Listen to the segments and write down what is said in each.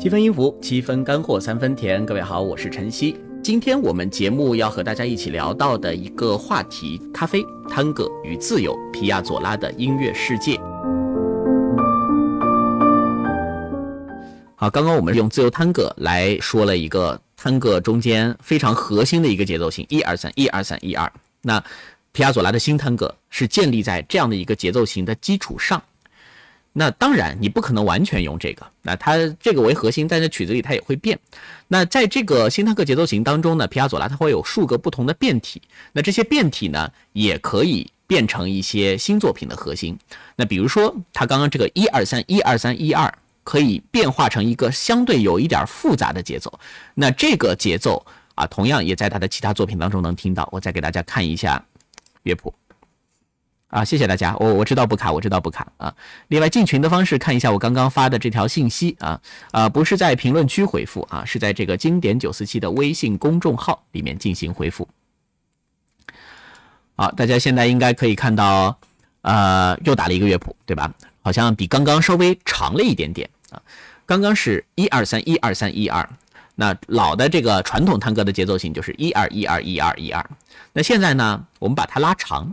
七分音符，七分干货，三分甜。各位好，我是晨曦。今天我们节目要和大家一起聊到的一个话题：咖啡、探戈与自由，皮亚佐拉的音乐世界。好，刚刚我们用自由探戈来说了一个探戈中间非常核心的一个节奏型，一二三，一二三，一二。那皮亚佐拉的新探戈是建立在这样的一个节奏型的基础上。那当然，你不可能完全用这个，那它这个为核心，但在曲子里它也会变。那在这个新探戈节奏型当中呢，皮亚佐拉它会有数个不同的变体，那这些变体呢，也可以变成一些新作品的核心。那比如说，他刚刚这个一二三一二三一二，可以变化成一个相对有一点复杂的节奏。那这个节奏啊，同样也在他的其他作品当中能听到。我再给大家看一下乐谱。啊，谢谢大家，我我知道不卡，我知道不卡啊。另外进群的方式，看一下我刚刚发的这条信息啊啊，不是在评论区回复啊，是在这个经典九四七的微信公众号里面进行回复。好，大家现在应该可以看到，呃，又打了一个乐谱，对吧？好像比刚刚稍微长了一点点啊。刚刚是一二三一二三一二，那老的这个传统探戈的节奏型就是一二一二一二一二。那现在呢，我们把它拉长。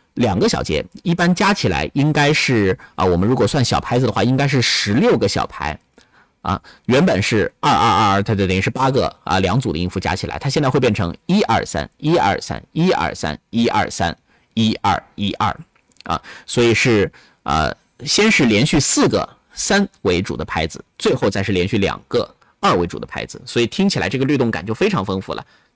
两个小节一般加起来应该是啊，我们如果算小拍子的话，应该是十六个小拍啊。原本是二二二二，它就等于是八个啊，两组的音符加起来，它现在会变成一二三一二三一二三一二三一二一二啊。所以是啊，先是连续四个三为主的拍子，最后再是连续两个二为主的拍子，所以听起来这个律动感就非常丰富了。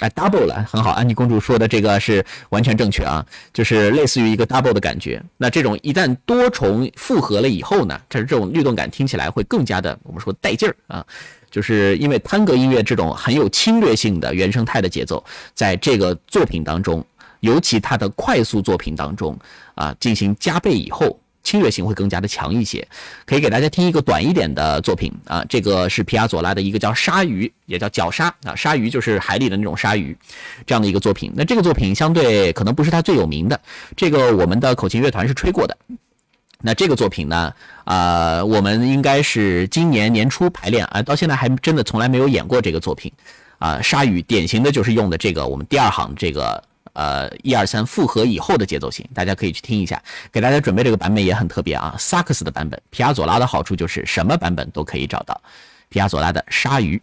哎，double 了，很好。安妮公主说的这个是完全正确啊，就是类似于一个 double 的感觉。那这种一旦多重复合了以后呢，这这种律动感听起来会更加的，我们说带劲儿啊。就是因为探戈音乐这种很有侵略性的原生态的节奏，在这个作品当中，尤其它的快速作品当中啊，进行加倍以后。侵略性会更加的强一些，可以给大家听一个短一点的作品啊，这个是皮亚佐拉的一个叫鲨鱼，也叫角鲨啊，鲨鱼就是海里的那种鲨鱼，这样的一个作品。那这个作品相对可能不是他最有名的，这个我们的口琴乐团是吹过的。那这个作品呢，啊，我们应该是今年年初排练啊，到现在还真的从来没有演过这个作品啊。鲨鱼典型的就是用的这个我们第二行这个。呃，一二三复合以后的节奏型，大家可以去听一下。给大家准备这个版本也很特别啊，萨克斯的版本。皮亚佐拉的好处就是什么版本都可以找到。皮亚佐拉的《鲨鱼》。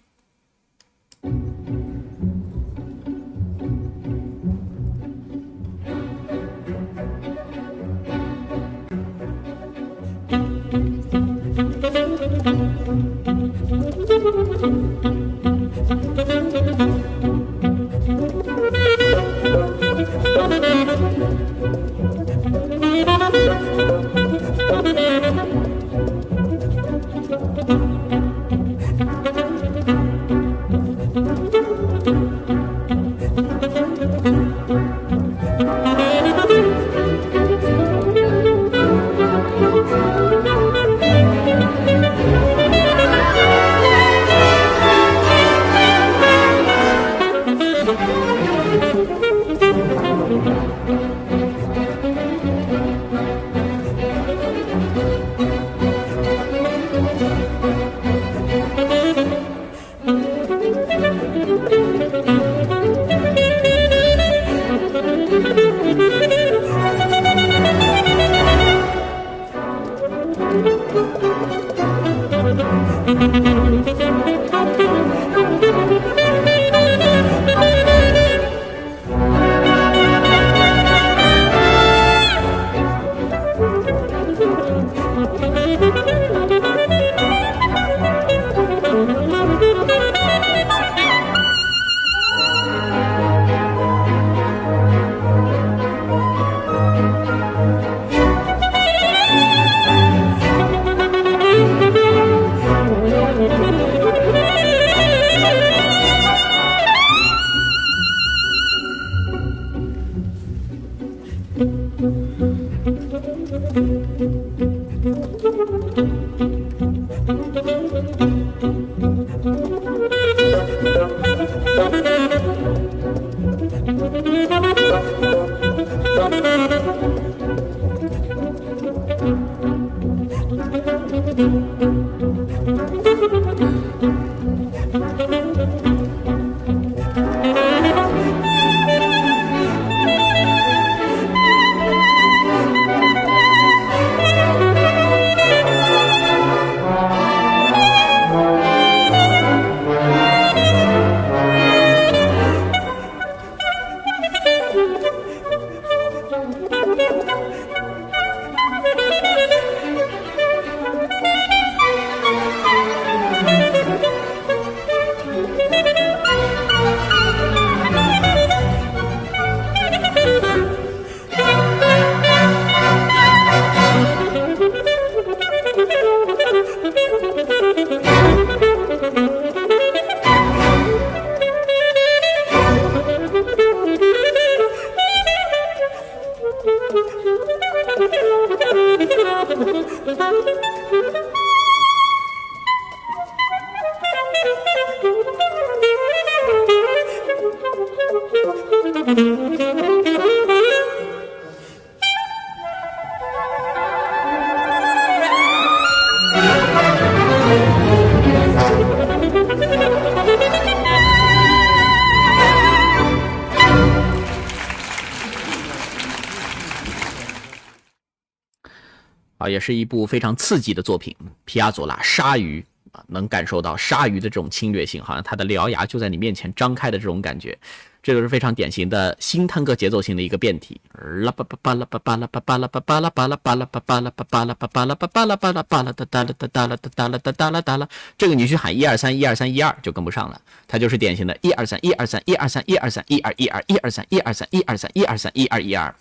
是一部非常刺激的作品，《皮亚佐拉鲨鱼》啊，能感受到鲨鱼的这种侵略性，好像它的獠牙就在你面前张开的这种感觉，这个是非常典型的新探戈节奏型的一个变体。啦巴巴巴啦巴巴啦巴巴啦巴巴啦巴啦巴啦巴巴啦巴巴啦巴巴啦巴巴啦巴啦巴啦哒哒啦哒哒啦哒哒啦哒哒啦哒啦，这个你去喊一二三一二三一二就跟不上了，它就是典型的一二三一二三一二三一二三一二一二一二三一二三一二三一二三一二一二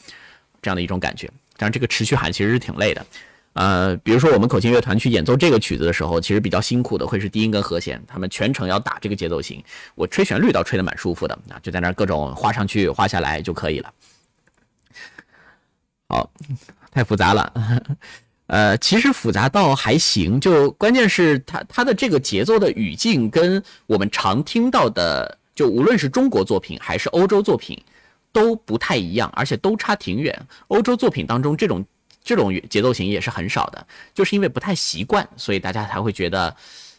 这样的一种感觉。当然，这个持续喊其实是挺累的。呃，比如说我们口琴乐团去演奏这个曲子的时候，其实比较辛苦的会是低音跟和弦，他们全程要打这个节奏型。我吹旋律倒吹得蛮舒服的啊，就在那各种画上去画下来就可以了。好，太复杂了。呃，其实复杂倒还行，就关键是它它的这个节奏的语境跟我们常听到的，就无论是中国作品还是欧洲作品都不太一样，而且都差挺远。欧洲作品当中这种。这种节奏型也是很少的，就是因为不太习惯，所以大家才会觉得，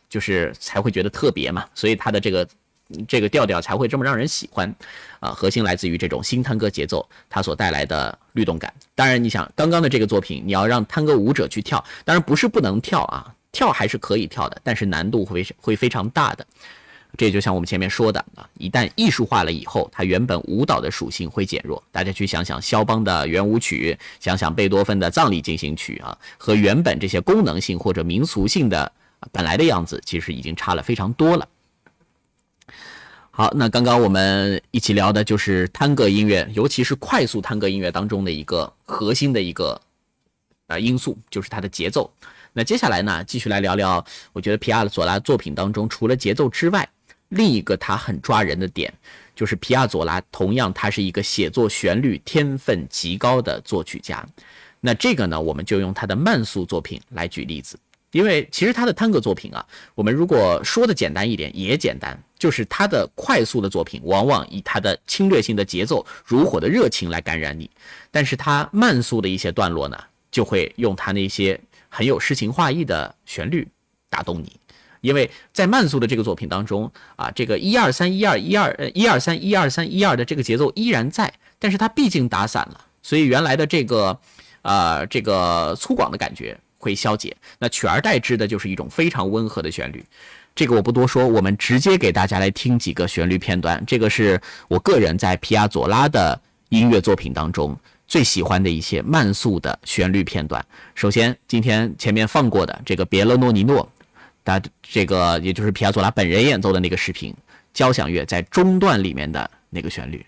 就是才会觉得特别嘛，所以它的这个这个调调才会这么让人喜欢，啊，核心来自于这种新探戈节奏它所带来的律动感。当然，你想刚刚的这个作品，你要让探戈舞者去跳，当然不是不能跳啊，跳还是可以跳的，但是难度会会非常大的。这就像我们前面说的啊，一旦艺术化了以后，它原本舞蹈的属性会减弱。大家去想想肖邦的圆舞曲，想想贝多芬的葬礼进行曲啊，和原本这些功能性或者民俗性的本来的样子，其实已经差了非常多了。好，那刚刚我们一起聊的就是探戈音乐，尤其是快速探戈音乐当中的一个核心的一个啊因素，就是它的节奏。那接下来呢，继续来聊聊，我觉得皮亚佐拉作品当中除了节奏之外，另一个他很抓人的点，就是皮亚佐拉同样他是一个写作旋律天分极高的作曲家。那这个呢，我们就用他的慢速作品来举例子，因为其实他的探戈作品啊，我们如果说的简单一点也简单，就是他的快速的作品往往以他的侵略性的节奏、如火的热情来感染你，但是他慢速的一些段落呢，就会用他那些很有诗情画意的旋律打动你。因为在慢速的这个作品当中啊，这个一二三一二一二呃一二三一二三一二的这个节奏依然在，但是它毕竟打散了，所以原来的这个呃这个粗犷的感觉会消解，那取而代之的就是一种非常温和的旋律。这个我不多说，我们直接给大家来听几个旋律片段。这个是我个人在皮亚佐拉的音乐作品当中最喜欢的一些慢速的旋律片段。首先，今天前面放过的这个别勒诺尼诺。大家这个也就是皮亚佐拉本人演奏的那个视频，交响乐在中段里面的那个旋律。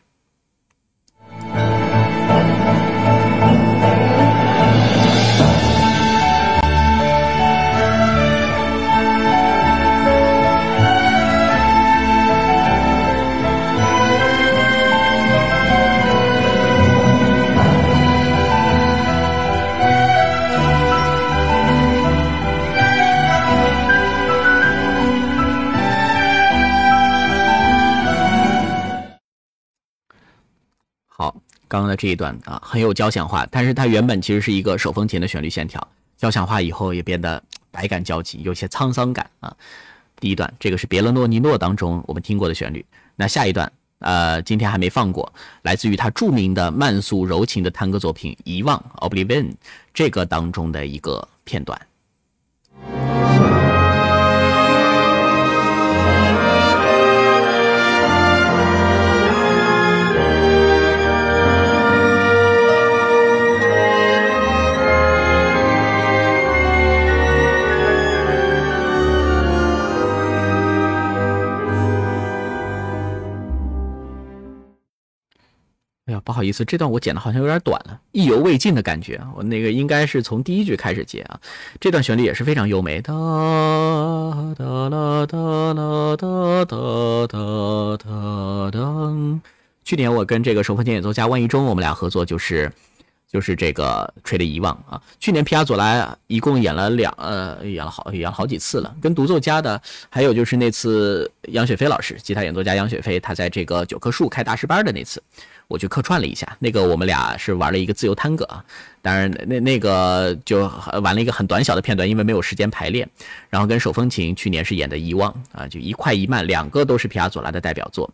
刚刚的这一段啊，很有交响化，但是它原本其实是一个手风琴的旋律线条，交响化以后也变得百感交集，有些沧桑感啊。第一段这个是别勒诺尼诺当中我们听过的旋律，那下一段呃今天还没放过，来自于他著名的慢速柔情的探戈作品《遗忘》（Oblivion） 这个当中的一个片段。哎呀不好意思，这段我剪的好像有点短了，意犹未尽的感觉。我那个应该是从第一句开始接啊。这段旋律也是非常优美。哒哒啦哒啦哒哒哒哒哒。去年我跟这个手风琴演奏家万一中，我们俩合作就是就是这个吹的遗忘啊。去年皮亚佐拉一共演了两呃演了好演了好几次了，跟独奏家的，还有就是那次杨雪飞老师吉他演奏家杨雪飞，他在这个九棵树开大师班的那次。我去客串了一下，那个我们俩是玩了一个自由探戈啊，当然那那个就玩了一个很短小的片段，因为没有时间排练。然后跟手风琴去年是演的《遗忘》啊，就一快一慢，两个都是皮亚佐拉的代表作。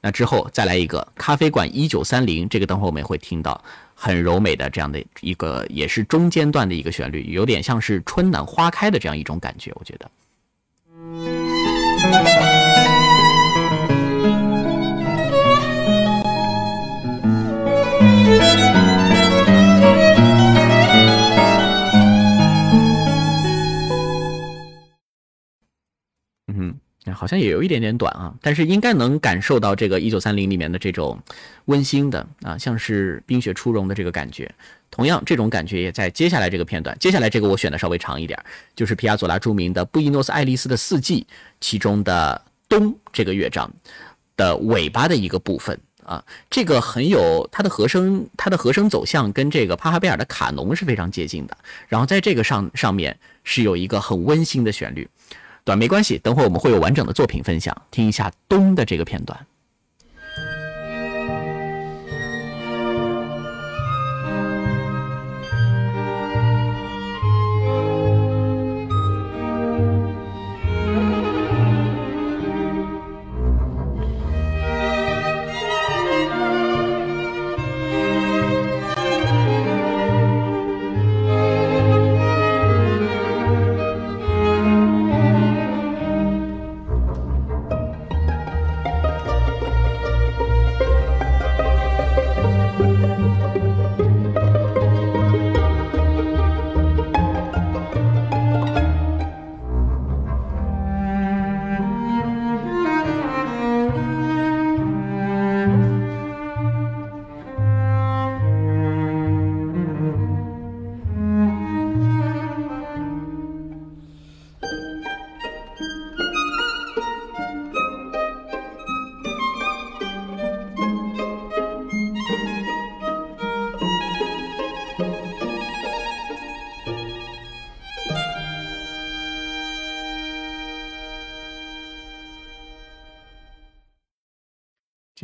那之后再来一个《咖啡馆一九三零》，这个等会我们会听到很柔美的这样的一个，也是中间段的一个旋律，有点像是春暖花开的这样一种感觉，我觉得。嗯好像也有一点点短啊，但是应该能感受到这个一九三零里面的这种温馨的啊，像是冰雪初融的这个感觉。同样，这种感觉也在接下来这个片段。接下来这个我选的稍微长一点，就是皮亚佐拉著名的布宜诺斯艾利斯的四季其中的冬这个乐章的尾巴的一个部分啊，这个很有它的和声，它的和声走向跟这个帕哈贝尔的卡农是非常接近的。然后在这个上上面是有一个很温馨的旋律。短没关系，等会我们会有完整的作品分享，听一下《冬》的这个片段。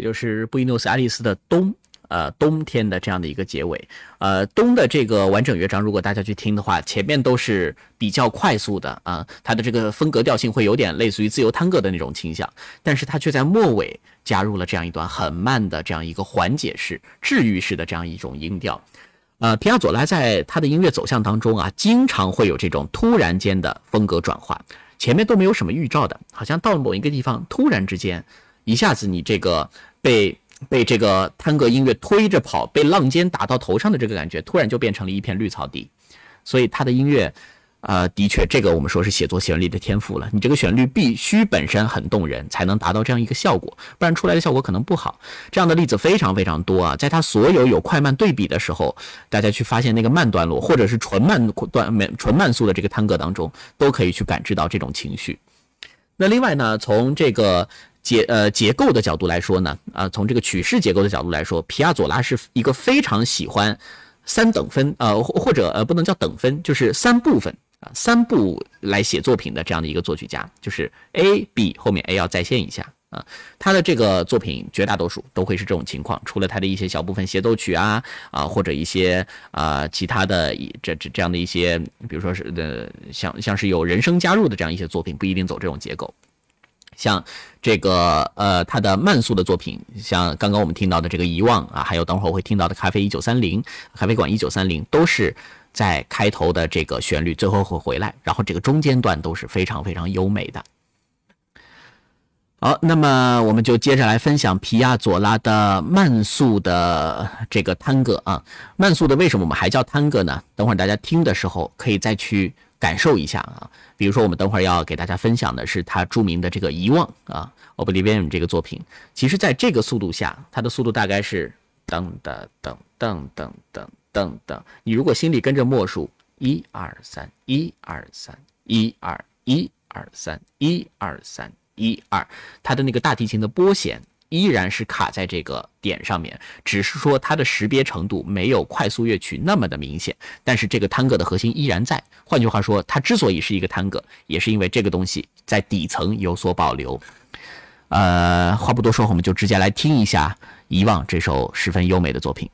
就是布宜诺斯艾利斯的冬，呃，冬天的这样的一个结尾。呃，冬的这个完整乐章，如果大家去听的话，前面都是比较快速的啊，它的这个风格调性会有点类似于自由探戈的那种倾向，但是它却在末尾加入了这样一段很慢的这样一个缓解式、治愈式的这样一种音调。呃，皮亚佐拉在他的音乐走向当中啊，经常会有这种突然间的风格转换，前面都没有什么预兆的，好像到了某一个地方，突然之间，一下子你这个。被被这个探戈音乐推着跑，被浪尖打到头上的这个感觉，突然就变成了一片绿草地。所以他的音乐，呃，的确，这个我们说是写作旋律的天赋了。你这个旋律必须本身很动人，才能达到这样一个效果，不然出来的效果可能不好。这样的例子非常非常多啊，在他所有有快慢对比的时候，大家去发现那个慢段落，或者是纯慢段、纯慢速的这个探戈当中，都可以去感知到这种情绪。那另外呢，从这个。结呃结构的角度来说呢，啊，从这个曲式结构的角度来说，皮亚佐拉是一个非常喜欢三等分，呃或或者呃不能叫等分，就是三部分啊，三部来写作品的这样的一个作曲家，就是 A B 后面 A 要再现一下啊，他的这个作品绝大多数都会是这种情况，除了他的一些小部分协奏曲啊啊，或者一些啊其他的这这这样的一些，比如说是的像像是有人声加入的这样一些作品，不一定走这种结构。像这个呃他的慢速的作品，像刚刚我们听到的这个遗忘啊，还有等会儿会听到的咖啡一九三零、咖啡馆一九三零，都是在开头的这个旋律最后会回来，然后这个中间段都是非常非常优美的。好，那么我们就接着来分享皮亚佐拉的慢速的这个探戈啊。慢速的为什么我们还叫探戈呢？等会儿大家听的时候可以再去感受一下啊。比如说，我们等会儿要给大家分享的是他著名的这个遗忘啊，Oblivion 这个作品。其实，在这个速度下，它的速度大概是噔噔噔噔噔噔噔噔。你如果心里跟着默数一二三一二三一二一二三一二三。一二，它的那个大提琴的拨弦依然是卡在这个点上面，只是说它的识别程度没有快速乐曲那么的明显，但是这个探戈的核心依然在。换句话说，它之所以是一个探戈，也是因为这个东西在底层有所保留。呃，话不多说，我们就直接来听一下《遗忘》这首十分优美的作品。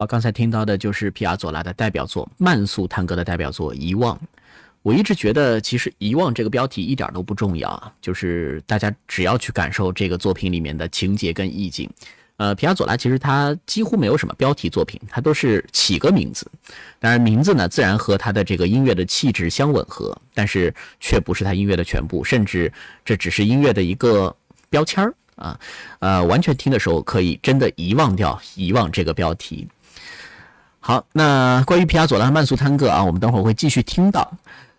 我刚才听到的就是皮亚佐拉的代表作慢速探戈的代表作《遗忘》。我一直觉得，其实“遗忘”这个标题一点都不重要啊，就是大家只要去感受这个作品里面的情节跟意境。呃，皮亚佐拉其实他几乎没有什么标题作品，他都是起个名字，当然名字呢自然和他的这个音乐的气质相吻合，但是却不是他音乐的全部，甚至这只是音乐的一个标签儿啊。呃，完全听的时候可以真的遗忘掉“遗忘”这个标题。好，那关于皮亚佐拉慢速探戈啊，我们等会儿会继续听到。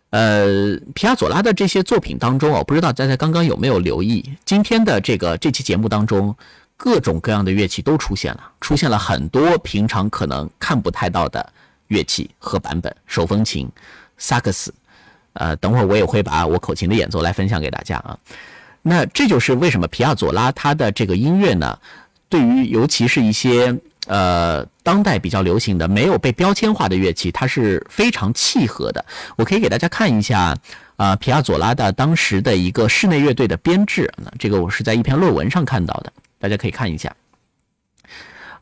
呃，皮亚佐拉的这些作品当中，我不知道大家刚刚有没有留意，今天的这个这期节目当中。各种各样的乐器都出现了，出现了很多平常可能看不太到的乐器和版本，手风琴、萨克斯，呃，等会儿我也会把我口琴的演奏来分享给大家啊。那这就是为什么皮亚佐拉他的这个音乐呢，对于尤其是一些呃当代比较流行的没有被标签化的乐器，它是非常契合的。我可以给大家看一下啊，皮亚佐拉的当时的一个室内乐队的编制，那这个我是在一篇论文上看到的。大家可以看一下，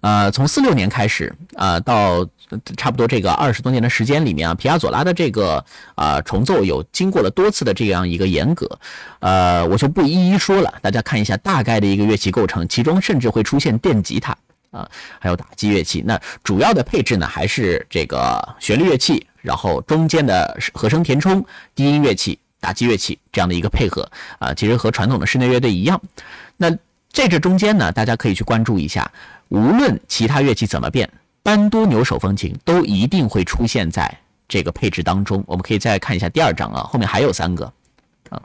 呃，从四六年开始啊，到差不多这个二十多年的时间里面啊，皮亚佐拉的这个啊重奏有经过了多次的这样一个严格，呃，我就不一一说了，大家看一下大概的一个乐器构成，其中甚至会出现电吉他啊，还有打击乐器。那主要的配置呢，还是这个旋律乐器，然后中间的和声填充、低音乐器、打击乐器这样的一个配合啊，其实和传统的室内乐队一样。那在这中间呢，大家可以去关注一下，无论其他乐器怎么变，班多牛手风琴都一定会出现在这个配置当中。我们可以再看一下第二章啊，后面还有三个啊，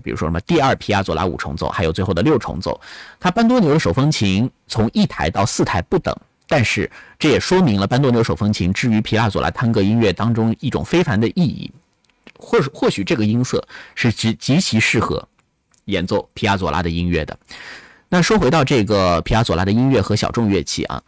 比如说什么第二皮亚佐拉五重奏，还有最后的六重奏。它班多纽的手风琴从一台到四台不等，但是这也说明了班多纽手风琴至于皮亚佐拉探戈音乐当中一种非凡的意义。或或许这个音色是极极其适合。演奏皮亚佐拉的音乐的，那说回到这个皮亚佐拉的音乐和小众乐器啊，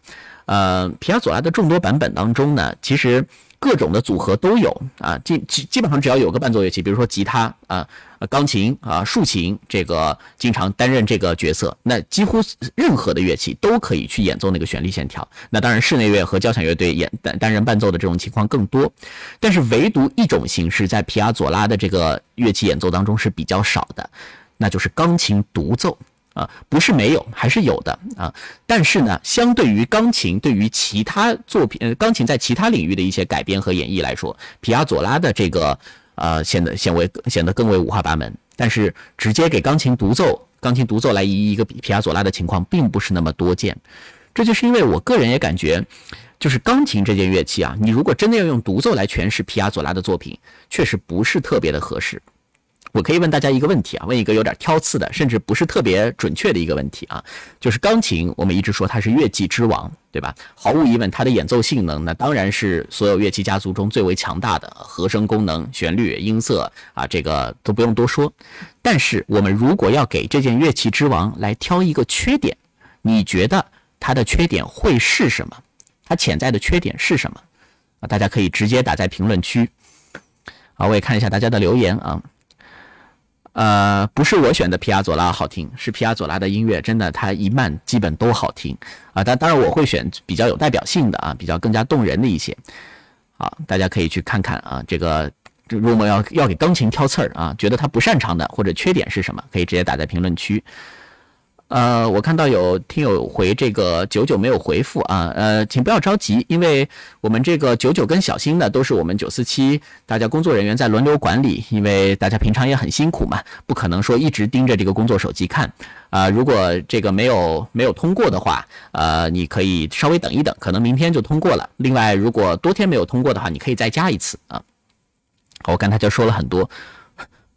呃，皮亚佐拉的众多版本当中呢，其实各种的组合都有啊，基基基本上只要有个伴奏乐器，比如说吉他啊、钢琴啊、竖琴，这个经常担任这个角色，那几乎任何的乐器都可以去演奏那个旋律线条。那当然，室内乐和交响乐队演担担任伴奏的这种情况更多，但是唯独一种形式在皮亚佐拉的这个乐器演奏当中是比较少的。那就是钢琴独奏啊，不是没有，还是有的啊。但是呢，相对于钢琴，对于其他作品，呃，钢琴在其他领域的一些改编和演绎来说，皮亚佐拉的这个呃，显得显为显得更为五花八门。但是直接给钢琴独奏，钢琴独奏来一一个比皮亚佐拉的情况，并不是那么多见。这就是因为我个人也感觉，就是钢琴这件乐器啊，你如果真的要用独奏来诠释皮亚佐拉的作品，确实不是特别的合适。我可以问大家一个问题啊，问一个有点挑刺的，甚至不是特别准确的一个问题啊，就是钢琴，我们一直说它是乐器之王，对吧？毫无疑问，它的演奏性能那当然是所有乐器家族中最为强大的，和声功能、旋律、音色啊，这个都不用多说。但是，我们如果要给这件乐器之王来挑一个缺点，你觉得它的缺点会是什么？它潜在的缺点是什么？啊，大家可以直接打在评论区。啊，我也看一下大家的留言啊。呃，不是我选的皮亚佐拉好听，是皮亚佐拉的音乐真的，它一慢基本都好听啊。但当然我会选比较有代表性的啊，比较更加动人的一些。好，大家可以去看看啊。这个如果要要给钢琴挑刺儿啊，觉得他不擅长的或者缺点是什么，可以直接打在评论区。呃，我看到有听友回这个九九没有回复啊，呃，请不要着急，因为我们这个九九跟小新呢，都是我们九四七大家工作人员在轮流管理，因为大家平常也很辛苦嘛，不可能说一直盯着这个工作手机看啊。如果这个没有没有通过的话，呃，你可以稍微等一等，可能明天就通过了。另外，如果多天没有通过的话，你可以再加一次啊。我刚才就说了很多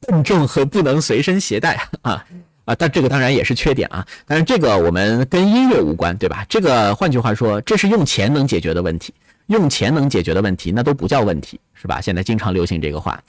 笨重和不能随身携带啊。啊，但这个当然也是缺点啊。但是这个我们跟音乐无关，对吧？这个换句话说，这是用钱能解决的问题，用钱能解决的问题，那都不叫问题，是吧？现在经常流行这个话，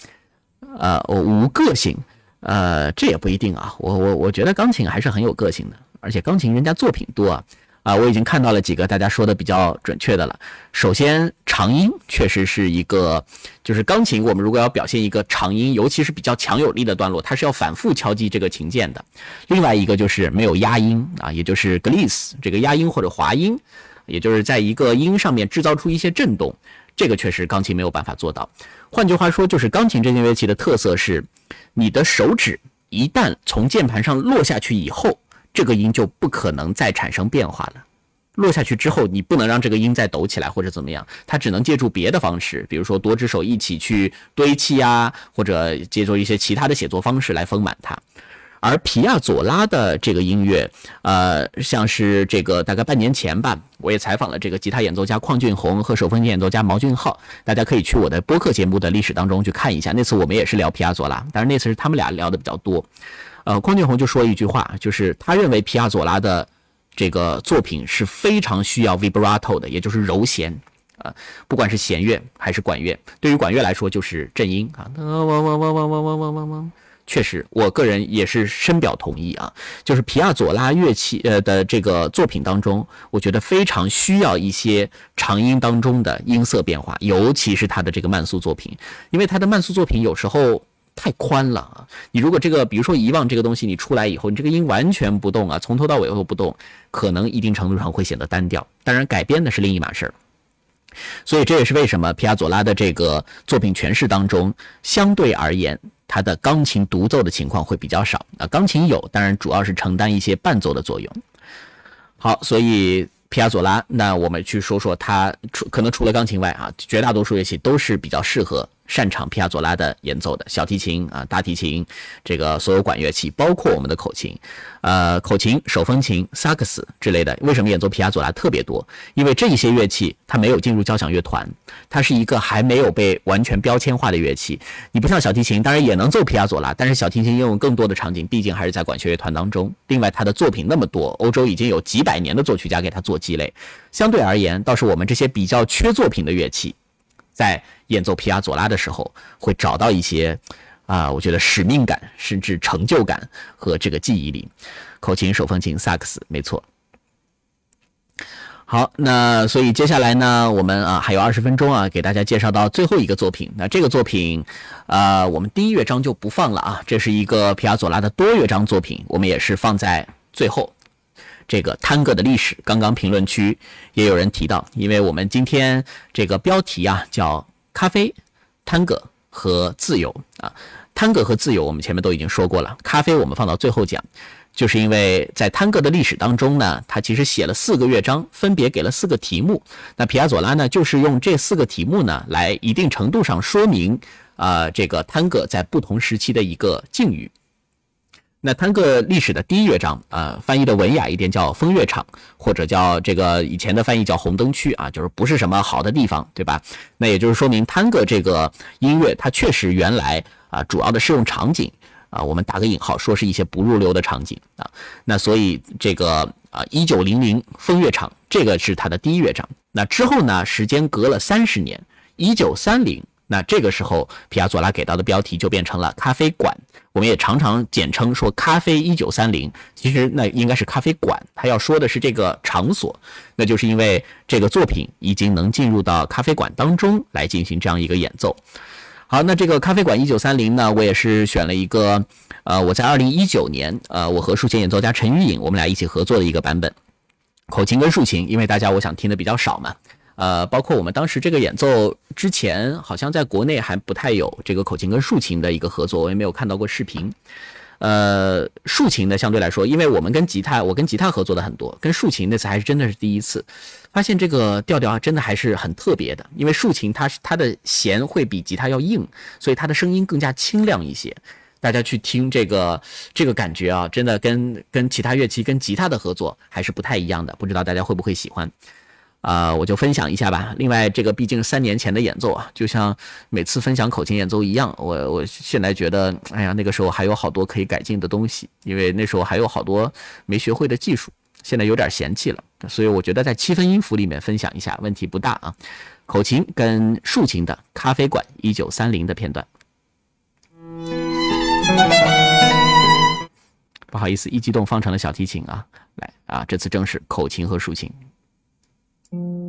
呃，无个性，呃，这也不一定啊。我我我觉得钢琴还是很有个性的，而且钢琴人家作品多啊。啊，我已经看到了几个大家说的比较准确的了。首先，长音确实是一个，就是钢琴，我们如果要表现一个长音，尤其是比较强有力的段落，它是要反复敲击这个琴键的。另外一个就是没有压音啊，也就是 gliss 这个压音或者滑音，也就是在一个音上面制造出一些震动，这个确实钢琴没有办法做到。换句话说，就是钢琴这件乐器的特色是，你的手指一旦从键盘上落下去以后，这个音就不可能再产生变化了。落下去之后，你不能让这个音再抖起来或者怎么样，它只能借助别的方式，比如说多只手一起去堆砌啊，或者借助一些其他的写作方式来丰满它。而皮亚佐拉的这个音乐，呃，像是这个大概半年前吧，我也采访了这个吉他演奏家邝俊宏和手风琴演奏家毛俊浩，大家可以去我的播客节目的历史当中去看一下。那次我们也是聊皮亚佐拉，但是那次是他们俩聊的比较多。呃，邝俊宏就说一句话，就是他认为皮亚佐拉的这个作品是非常需要 vibrato 的，也就是柔弦啊，不管是弦乐还是管乐，对于管乐来说就是震音啊，嗡嗡嗡嗡嗡嗡嗡嗡嗡。确实，我个人也是深表同意啊。就是皮亚佐拉乐器呃的这个作品当中，我觉得非常需要一些长音当中的音色变化，尤其是他的这个慢速作品，因为他的慢速作品有时候太宽了啊。你如果这个，比如说遗忘这个东西，你出来以后，你这个音完全不动啊，从头到尾都不动，可能一定程度上会显得单调。当然，改编的是另一码事儿。所以这也是为什么皮亚佐拉的这个作品诠释当中，相对而言。他的钢琴独奏的情况会比较少啊，钢琴有，当然主要是承担一些伴奏的作用。好，所以皮亚佐拉，那我们去说说他，除可能除了钢琴外啊，绝大多数乐器都是比较适合。擅长皮亚佐拉的演奏的小提琴啊、大提琴，这个所有管乐器，包括我们的口琴，呃，口琴、手风琴、萨克斯之类的，为什么演奏皮亚佐拉特别多？因为这一些乐器它没有进入交响乐团，它是一个还没有被完全标签化的乐器。你不像小提琴，当然也能奏皮亚佐拉，但是小提琴应用更多的场景，毕竟还是在管弦乐团当中。另外，他的作品那么多，欧洲已经有几百年的作曲家给他做积累，相对而言，倒是我们这些比较缺作品的乐器。在演奏皮亚佐拉的时候，会找到一些啊，我觉得使命感，甚至成就感和这个记忆力。口琴、手风琴、萨克斯，没错。好，那所以接下来呢，我们啊还有二十分钟啊，给大家介绍到最后一个作品。那这个作品，呃，我们第一乐章就不放了啊，这是一个皮亚佐拉的多乐章作品，我们也是放在最后。这个探戈的历史，刚刚评论区也有人提到，因为我们今天这个标题啊叫咖啡、探戈和自由啊，探戈和自由我们前面都已经说过了，咖啡我们放到最后讲，就是因为在探戈的历史当中呢，他其实写了四个乐章，分别给了四个题目，那皮亚佐拉呢就是用这四个题目呢来一定程度上说明啊这个探戈在不同时期的一个境遇。那探戈历史的第一乐章，呃，翻译的文雅一点叫风月场，或者叫这个以前的翻译叫红灯区啊，就是不是什么好的地方，对吧？那也就是说明探戈这个音乐，它确实原来啊，主要的适用场景啊，我们打个引号，说是一些不入流的场景啊。那所以这个啊，一九零零风月场，这个是它的第一乐章。那之后呢，时间隔了三十年，一九三零。那这个时候，皮亚佐拉给到的标题就变成了咖啡馆。我们也常常简称说咖啡一九三零，其实那应该是咖啡馆。他要说的是这个场所，那就是因为这个作品已经能进入到咖啡馆当中来进行这样一个演奏。好，那这个咖啡馆一九三零呢，我也是选了一个，呃，我在二零一九年，呃，我和竖琴演奏家陈玉颖，我们俩一起合作的一个版本，口琴跟竖琴，因为大家我想听的比较少嘛。呃，包括我们当时这个演奏之前，好像在国内还不太有这个口琴跟竖琴的一个合作，我也没有看到过视频。呃，竖琴呢，相对来说，因为我们跟吉他，我跟吉他合作的很多，跟竖琴那次还是真的是第一次，发现这个调调啊，真的还是很特别的。因为竖琴它是它的弦会比吉他要硬，所以它的声音更加清亮一些。大家去听这个这个感觉啊，真的跟跟其他乐器跟吉他的合作还是不太一样的，不知道大家会不会喜欢。啊，我就分享一下吧。另外，这个毕竟三年前的演奏啊，就像每次分享口琴演奏一样，我我现在觉得，哎呀，那个时候还有好多可以改进的东西，因为那时候还有好多没学会的技术，现在有点嫌弃了。所以我觉得在七分音符里面分享一下，问题不大啊。口琴跟竖琴的《咖啡馆》一九三零的片段。不好意思，一激动放成了小提琴啊。来啊，这次正是口琴和竖琴。Mm.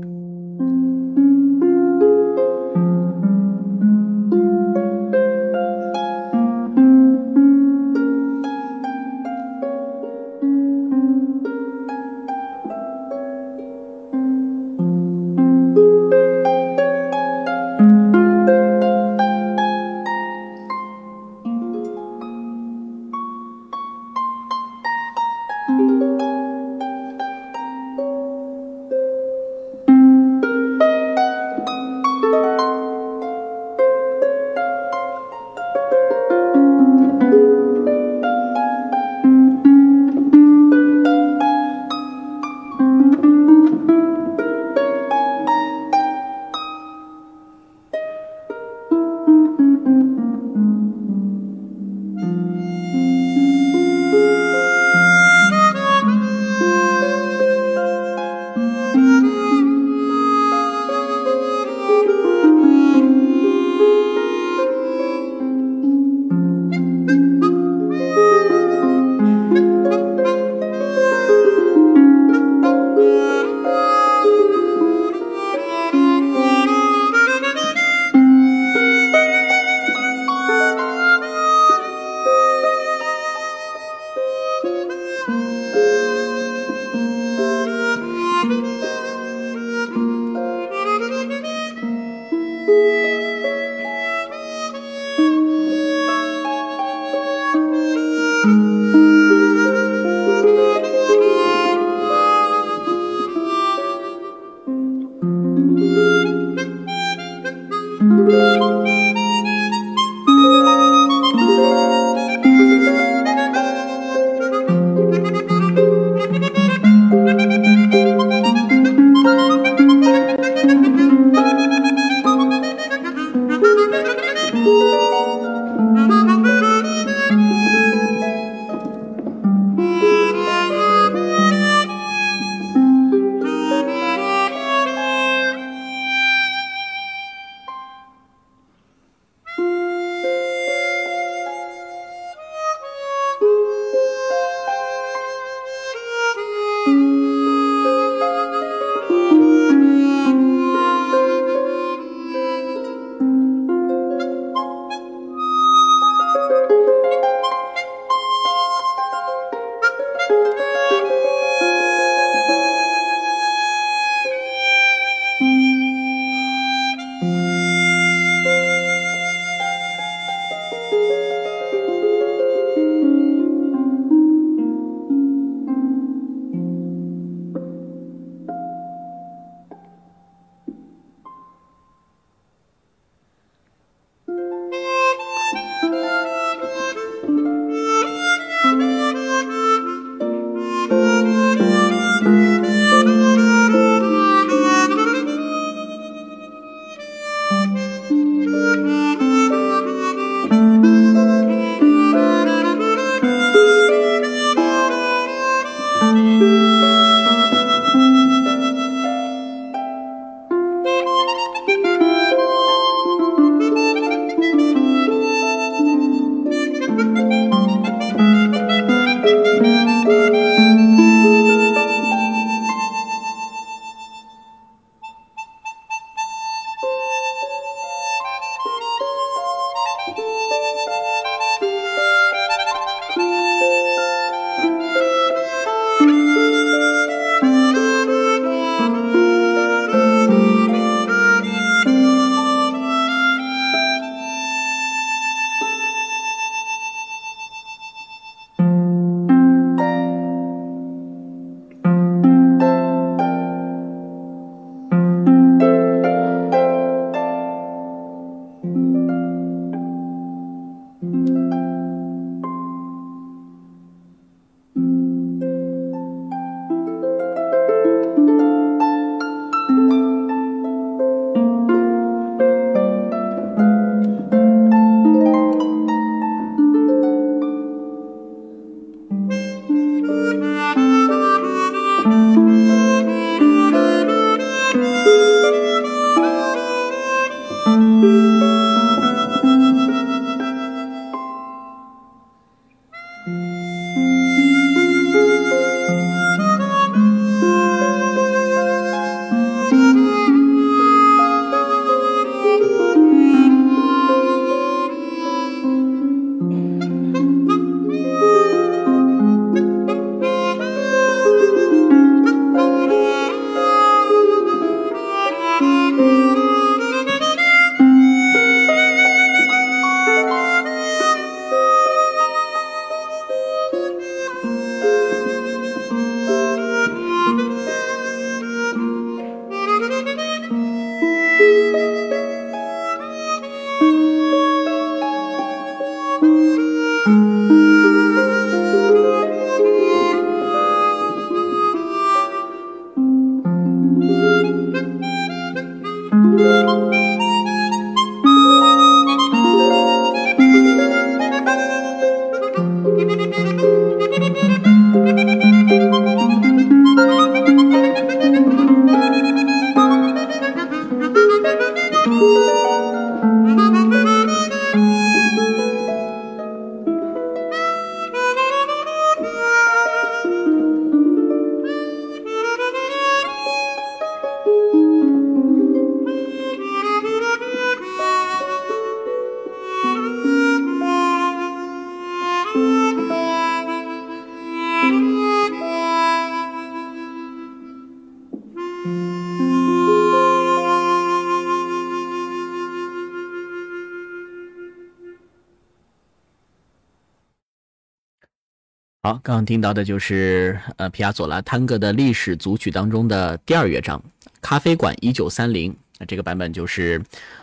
刚听到的就是呃皮亚佐拉探戈的历史组曲当中的第二乐章《咖啡馆一九三零》。那这个版本就是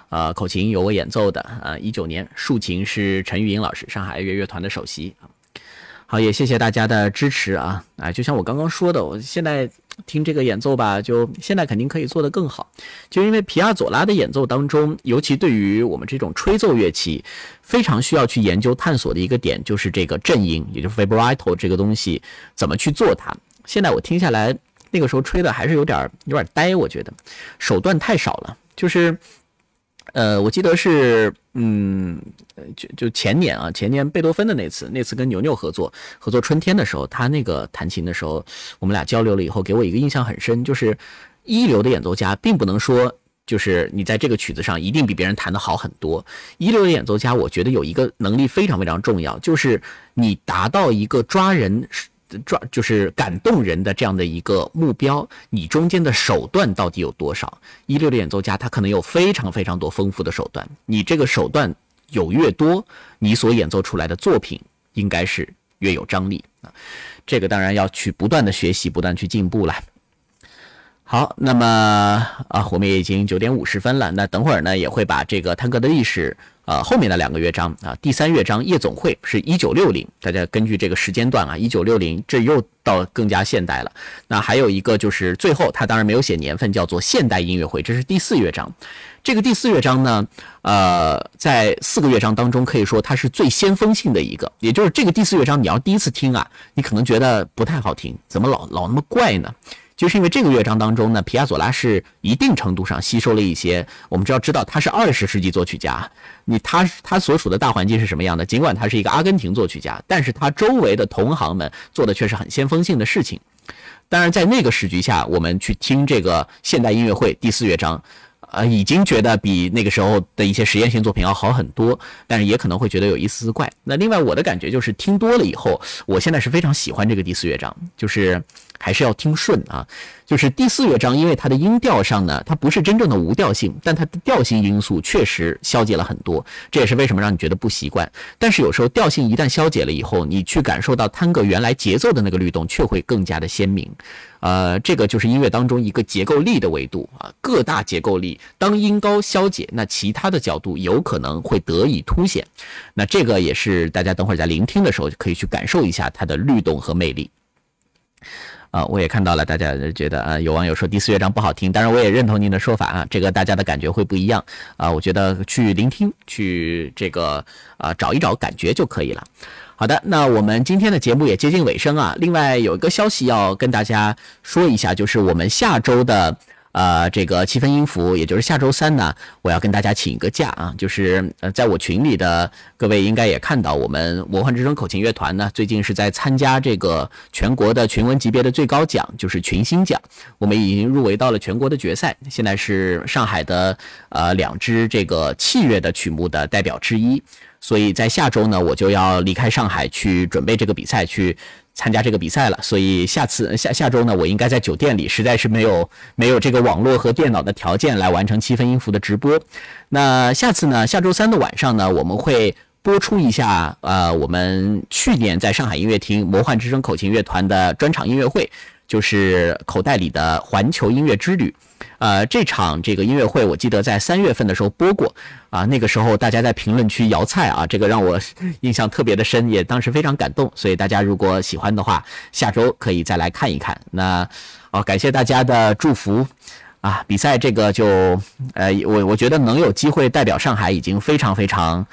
呃口琴由我演奏的，呃一九年竖琴是陈玉英老师，上海爱乐乐团的首席好，也谢谢大家的支持啊！啊，就像我刚刚说的，我现在听这个演奏吧，就现在肯定可以做得更好。就因为皮亚佐拉的演奏当中，尤其对于我们这种吹奏乐器，非常需要去研究探索的一个点，就是这个震音，也就是 vibrato 这个东西怎么去做它。现在我听下来，那个时候吹的还是有点有点呆，我觉得手段太少了，就是。呃，我记得是，嗯，就就前年啊，前年贝多芬的那次，那次跟牛牛合作，合作春天的时候，他那个弹琴的时候，我们俩交流了以后，给我一个印象很深，就是一流的演奏家，并不能说就是你在这个曲子上一定比别人弹得好很多。一流的演奏家，我觉得有一个能力非常非常重要，就是你达到一个抓人。抓就是感动人的这样的一个目标，你中间的手段到底有多少？一流的演奏家他可能有非常非常多丰富的手段，你这个手段有越多，你所演奏出来的作品应该是越有张力啊。这个当然要去不断的学习，不断去进步了。好，那么啊，我们也已经九点五十分了，那等会儿呢也会把这个探戈的历史。呃，后面的两个乐章啊，第三乐章夜总会是一九六零，大家根据这个时间段啊，一九六零，这又到更加现代了。那还有一个就是最后，他当然没有写年份，叫做现代音乐会，这是第四乐章。这个第四乐章呢，呃，在四个乐章当中，可以说它是最先锋性的一个，也就是这个第四乐章，你要第一次听啊，你可能觉得不太好听，怎么老老那么怪呢？就是因为这个乐章当中呢，皮亚佐拉是一定程度上吸收了一些，我们只要知道他是二十世纪作曲家，你他他所处的大环境是什么样的？尽管他是一个阿根廷作曲家，但是他周围的同行们做的却是很先锋性的事情。当然，在那个时局下，我们去听这个现代音乐会第四乐章。呃，已经觉得比那个时候的一些实验性作品要好很多，但是也可能会觉得有一丝丝怪。那另外我的感觉就是听多了以后，我现在是非常喜欢这个第四乐章，就是还是要听顺啊。就是第四乐章，因为它的音调上呢，它不是真正的无调性，但它的调性因素确实消解了很多，这也是为什么让你觉得不习惯。但是有时候调性一旦消解了以后，你去感受到探戈原来节奏的那个律动，却会更加的鲜明。呃，这个就是音乐当中一个结构力的维度啊，各大结构力，当音高消解，那其他的角度有可能会得以凸显。那这个也是大家等会儿在聆听的时候就可以去感受一下它的律动和魅力。啊，我也看到了，大家觉得啊，有网友说第四乐章不好听，当然我也认同您的说法啊，这个大家的感觉会不一样啊，我觉得去聆听，去这个啊找一找感觉就可以了。好的，那我们今天的节目也接近尾声啊，另外有一个消息要跟大家说一下，就是我们下周的。呃，这个七分音符，也就是下周三呢，我要跟大家请一个假啊，就是呃，在我群里的各位应该也看到，我们魔幻之声口琴乐团呢，最近是在参加这个全国的群文级别的最高奖，就是群星奖，我们已经入围到了全国的决赛，现在是上海的呃两支这个器乐的曲目的代表之一，所以在下周呢，我就要离开上海去准备这个比赛去。参加这个比赛了，所以下次下下周呢，我应该在酒店里，实在是没有没有这个网络和电脑的条件来完成七分音符的直播。那下次呢，下周三的晚上呢，我们会播出一下，呃，我们去年在上海音乐厅魔幻之声口琴乐团的专场音乐会，就是口袋里的环球音乐之旅。呃，这场这个音乐会，我记得在三月份的时候播过啊。那个时候大家在评论区摇菜啊，这个让我印象特别的深，也当时非常感动。所以大家如果喜欢的话，下周可以再来看一看。那哦，感谢大家的祝福啊！比赛这个就呃，我我觉得能有机会代表上海，已经非常非常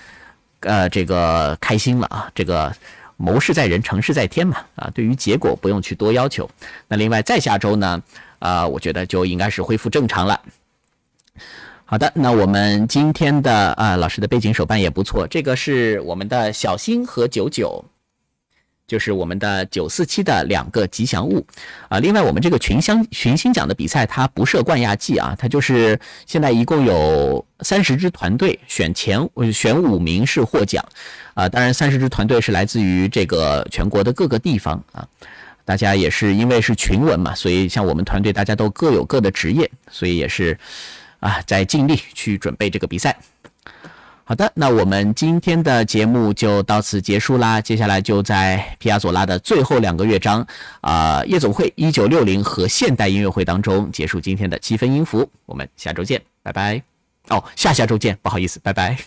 呃这个开心了啊。这个谋事在人，成事在天嘛啊。对于结果不用去多要求。那另外再下周呢？啊，我觉得就应该是恢复正常了。好的，那我们今天的啊老师的背景手办也不错，这个是我们的小新和九九，就是我们的九四七的两个吉祥物啊。另外，我们这个群香群星奖的比赛它不设冠亚季啊，它就是现在一共有三十支团队选前选五名是获奖啊。当然，三十支团队是来自于这个全国的各个地方啊。大家也是因为是群文嘛，所以像我们团队大家都各有各的职业，所以也是啊在尽力去准备这个比赛。好的，那我们今天的节目就到此结束啦。接下来就在皮亚佐拉的最后两个乐章啊夜总会一九六零和现代音乐会当中结束今天的七分音符。我们下周见，拜拜。哦，下下周见，不好意思，拜拜。